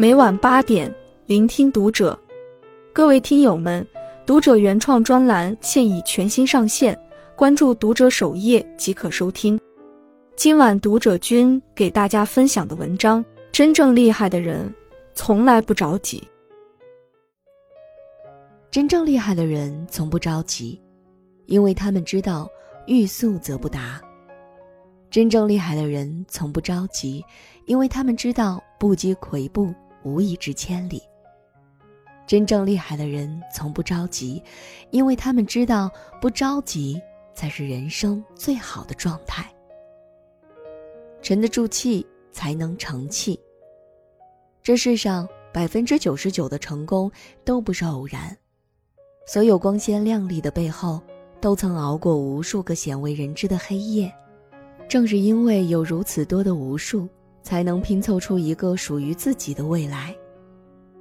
每晚八点，聆听读者。各位听友们，读者原创专栏现已全新上线，关注读者首页即可收听。今晚读者君给大家分享的文章：真正厉害的人从来不着急。真正厉害的人从不着急，因为他们知道欲速则不达。真正厉害的人从不着急，因为他们知道不积跬步，无以至千里。真正厉害的人从不着急，因为他们知道不着急才是人生最好的状态。沉得住气，才能成器。这世上百分之九十九的成功都不是偶然，所有光鲜亮丽的背后，都曾熬过无数个鲜为人知的黑夜。正是因为有如此多的无数，才能拼凑出一个属于自己的未来。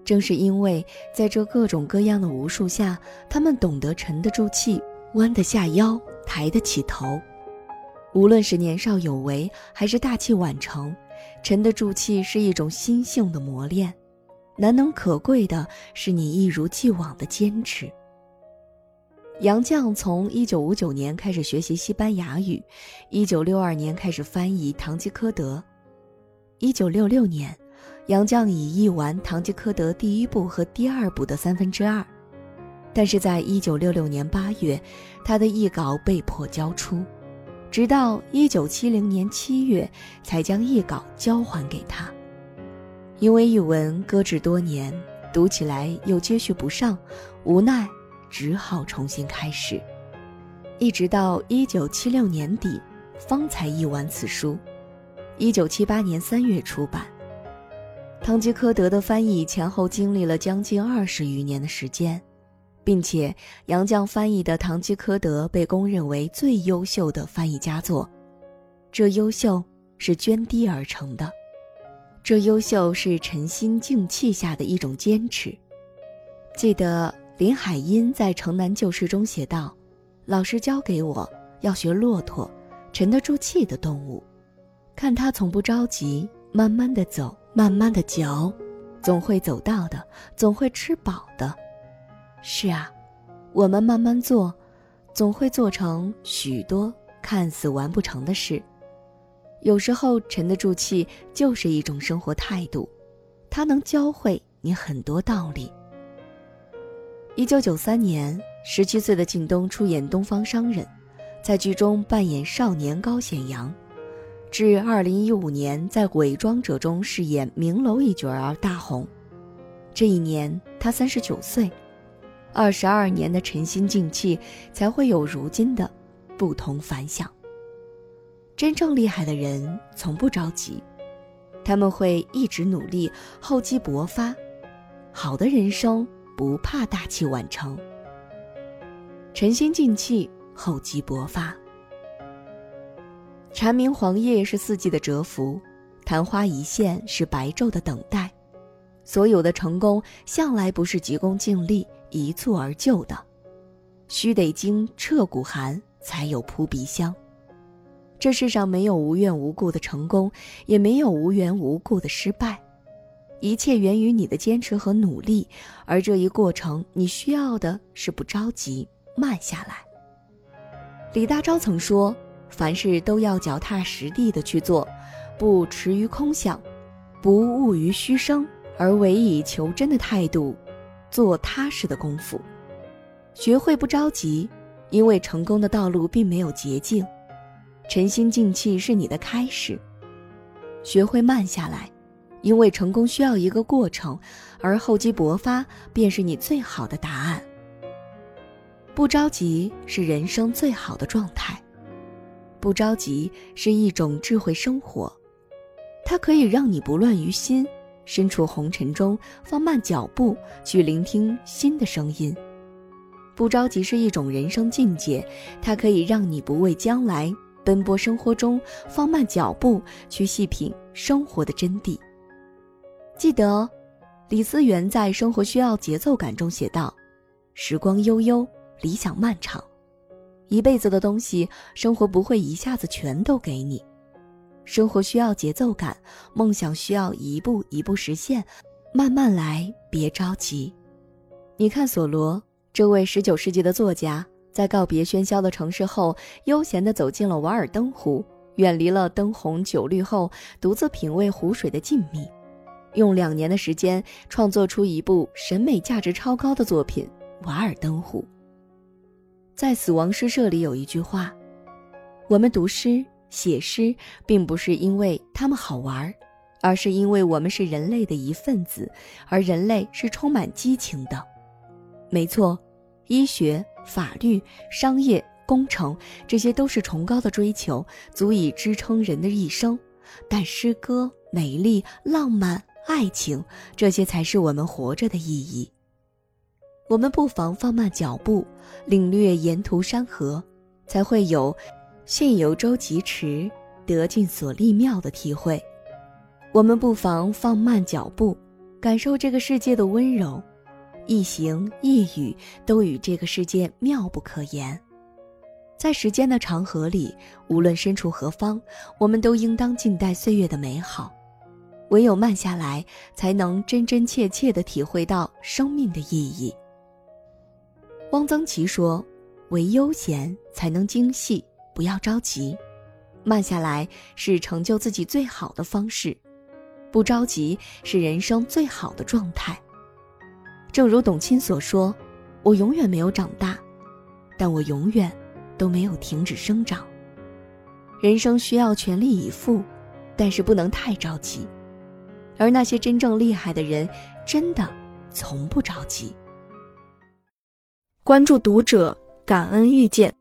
正是因为在这各种各样的无数下，他们懂得沉得住气，弯得下腰，抬得起头。无论是年少有为，还是大器晚成，沉得住气是一种心性的磨练。难能可贵的是你一如既往的坚持。杨绛从一九五九年开始学习西班牙语，一九六二年开始翻译《堂吉诃德》。一九六六年，杨绛已译完《堂吉诃德》第一部和第二部的三分之二，但是在一九六六年八月，他的译稿被迫交出，直到一九七零年七月才将译稿交还给他。因为译文搁置多年，读起来又接续不上，无奈。只好重新开始，一直到一九七六年底，方才译完此书。一九七八年三月出版。《堂吉诃德》的翻译前后经历了将近二十余年的时间，并且杨绛翻译的《堂吉诃德》被公认为最优秀的翻译佳作。这优秀是涓滴而成的，这优秀是沉心静气下的一种坚持。记得。林海音在《城南旧事》中写道：“老师教给我要学骆驼，沉得住气的动物，看他从不着急，慢慢的走，慢慢的嚼，总会走到的，总会吃饱的。是啊，我们慢慢做，总会做成许多看似完不成的事。有时候沉得住气就是一种生活态度，它能教会你很多道理。”一九九三年，十七岁的靳东出演《东方商人》，在剧中扮演少年高显阳，至二零一五年在《伪装者》中饰演明楼一角而大红。这一年他三十九岁，二十二年的沉心静气，才会有如今的不同凡响。真正厉害的人从不着急，他们会一直努力，厚积薄发。好的人生。不怕大器晚成，沉心静气，厚积薄发。蝉鸣黄叶是四季的蛰伏，昙花一现是白昼的等待。所有的成功向来不是急功近利、一蹴而就的，须得经彻骨寒，才有扑鼻香。这世上没有无缘无故的成功，也没有无缘无故的失败。一切源于你的坚持和努力，而这一过程，你需要的是不着急，慢下来。李大钊曾说：“凡事都要脚踏实地的去做，不驰于空想，不骛于虚声，而唯以求真的态度，做踏实的功夫。学会不着急，因为成功的道路并没有捷径。沉心静气是你的开始，学会慢下来。”因为成功需要一个过程，而厚积薄发便是你最好的答案。不着急是人生最好的状态，不着急是一种智慧生活，它可以让你不乱于心，身处红尘中放慢脚步去聆听新的声音。不着急是一种人生境界，它可以让你不畏将来，奔波生活中放慢脚步去细品生活的真谛。记得，李思源在《生活需要节奏感》中写道：“时光悠悠，理想漫长，一辈子的东西，生活不会一下子全都给你。生活需要节奏感，梦想需要一步一步实现，慢慢来，别着急。你看索罗这位十九世纪的作家，在告别喧嚣的城市后，悠闲地走进了瓦尔登湖，远离了灯红酒绿后，独自品味湖水的静谧，用两年的时间创作出一部审美价值超高的作品《瓦尔登湖》。在《死亡诗社》里有一句话：“我们读诗、写诗，并不是因为它们好玩，而是因为我们是人类的一份子，而人类是充满激情的。”没错，医学、法律、商业、工程，这些都是崇高的追求，足以支撑人的一生。但诗歌、美丽、浪漫、爱情，这些才是我们活着的意义。我们不妨放慢脚步，领略沿途山河，才会有“现游舟疾驰，得尽所立妙”的体会。我们不妨放慢脚步，感受这个世界的温柔。一行一语都与这个世界妙不可言，在时间的长河里，无论身处何方，我们都应当静待岁月的美好。唯有慢下来，才能真真切切地体会到生命的意义。汪曾祺说：“唯悠闲才能精细，不要着急，慢下来是成就自己最好的方式，不着急是人生最好的状态。”正如董卿所说：“我永远没有长大，但我永远都没有停止生长。人生需要全力以赴，但是不能太着急。而那些真正厉害的人，真的从不着急。”关注读者，感恩遇见。